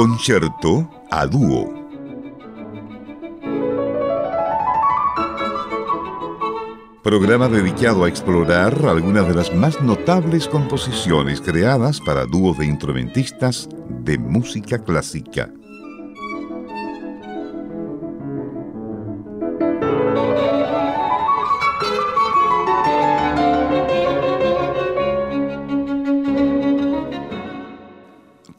Concierto a dúo. Programa dedicado a explorar algunas de las más notables composiciones creadas para dúos de instrumentistas de música clásica.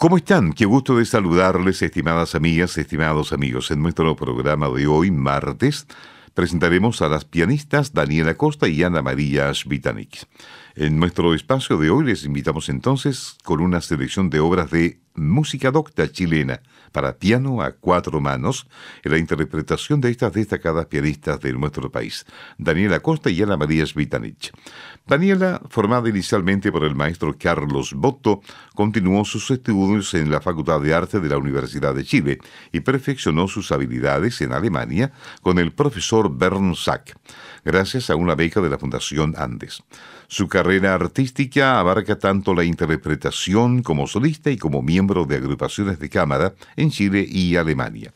¿Cómo están? Qué gusto de saludarles, estimadas amigas, estimados amigos. En nuestro programa de hoy, martes, presentaremos a las pianistas Daniela Costa y Ana María Svitanik. En nuestro espacio de hoy les invitamos entonces con una selección de obras de música docta chilena para piano a cuatro manos en la interpretación de estas destacadas pianistas de nuestro país, Daniela Costa y Ana María Svitanich. Daniela, formada inicialmente por el maestro Carlos Botto, continuó sus estudios en la Facultad de Arte de la Universidad de Chile y perfeccionó sus habilidades en Alemania con el profesor Bern Sack, gracias a una beca de la Fundación Andes. Su carrera artística abarca tanto la interpretación como solista y como miembro de agrupaciones de cámara en Chile y Alemania.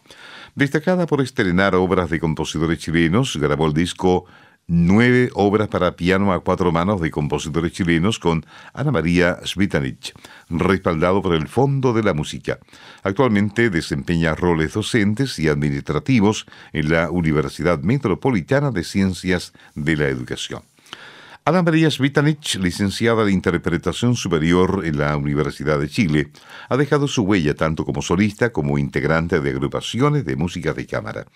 Destacada por estrenar obras de compositores chilenos, grabó el disco Nueve obras para piano a cuatro manos de compositores chilenos con Ana María Svitanich, respaldado por el Fondo de la Música. Actualmente desempeña roles docentes y administrativos en la Universidad Metropolitana de Ciencias de la Educación. Ana María Svitanich, licenciada de Interpretación Superior en la Universidad de Chile, ha dejado su huella tanto como solista como integrante de agrupaciones de música de cámara.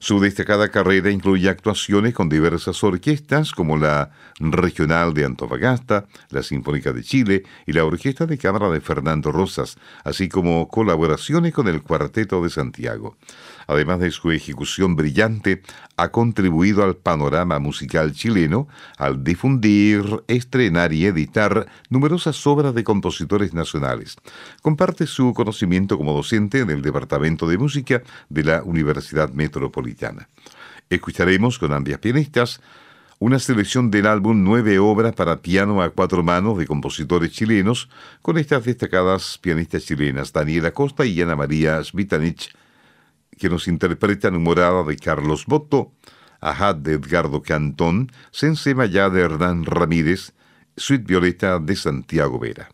Su destacada carrera incluye actuaciones con diversas orquestas como la Regional de Antofagasta, la Sinfónica de Chile y la Orquesta de Cámara de Fernando Rosas, así como colaboraciones con el Cuarteto de Santiago además de su ejecución brillante, ha contribuido al panorama musical chileno al difundir, estrenar y editar numerosas obras de compositores nacionales. Comparte su conocimiento como docente en el Departamento de Música de la Universidad Metropolitana. Escucharemos con ambas pianistas una selección del álbum Nueve obras para piano a cuatro manos de compositores chilenos, con estas destacadas pianistas chilenas, Daniela Costa y Ana María Svitanich, que nos interpreta Morada de Carlos Boto, Ajad de Edgardo Cantón, Sensema ya de Hernán Ramírez, Suite Violeta de Santiago Vera.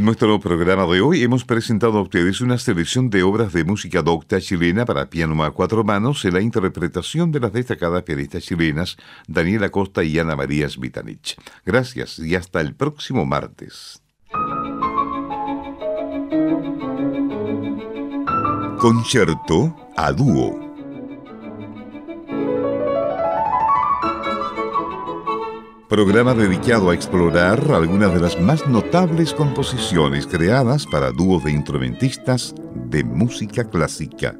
En nuestro programa de hoy hemos presentado a ustedes una selección de obras de música docta chilena para piano a cuatro manos en la interpretación de las destacadas pianistas chilenas Daniela Costa y Ana María Svitanich. Gracias y hasta el próximo martes. Concierto a dúo. Programa dedicado a explorar algunas de las más notables composiciones creadas para dúos de instrumentistas de música clásica.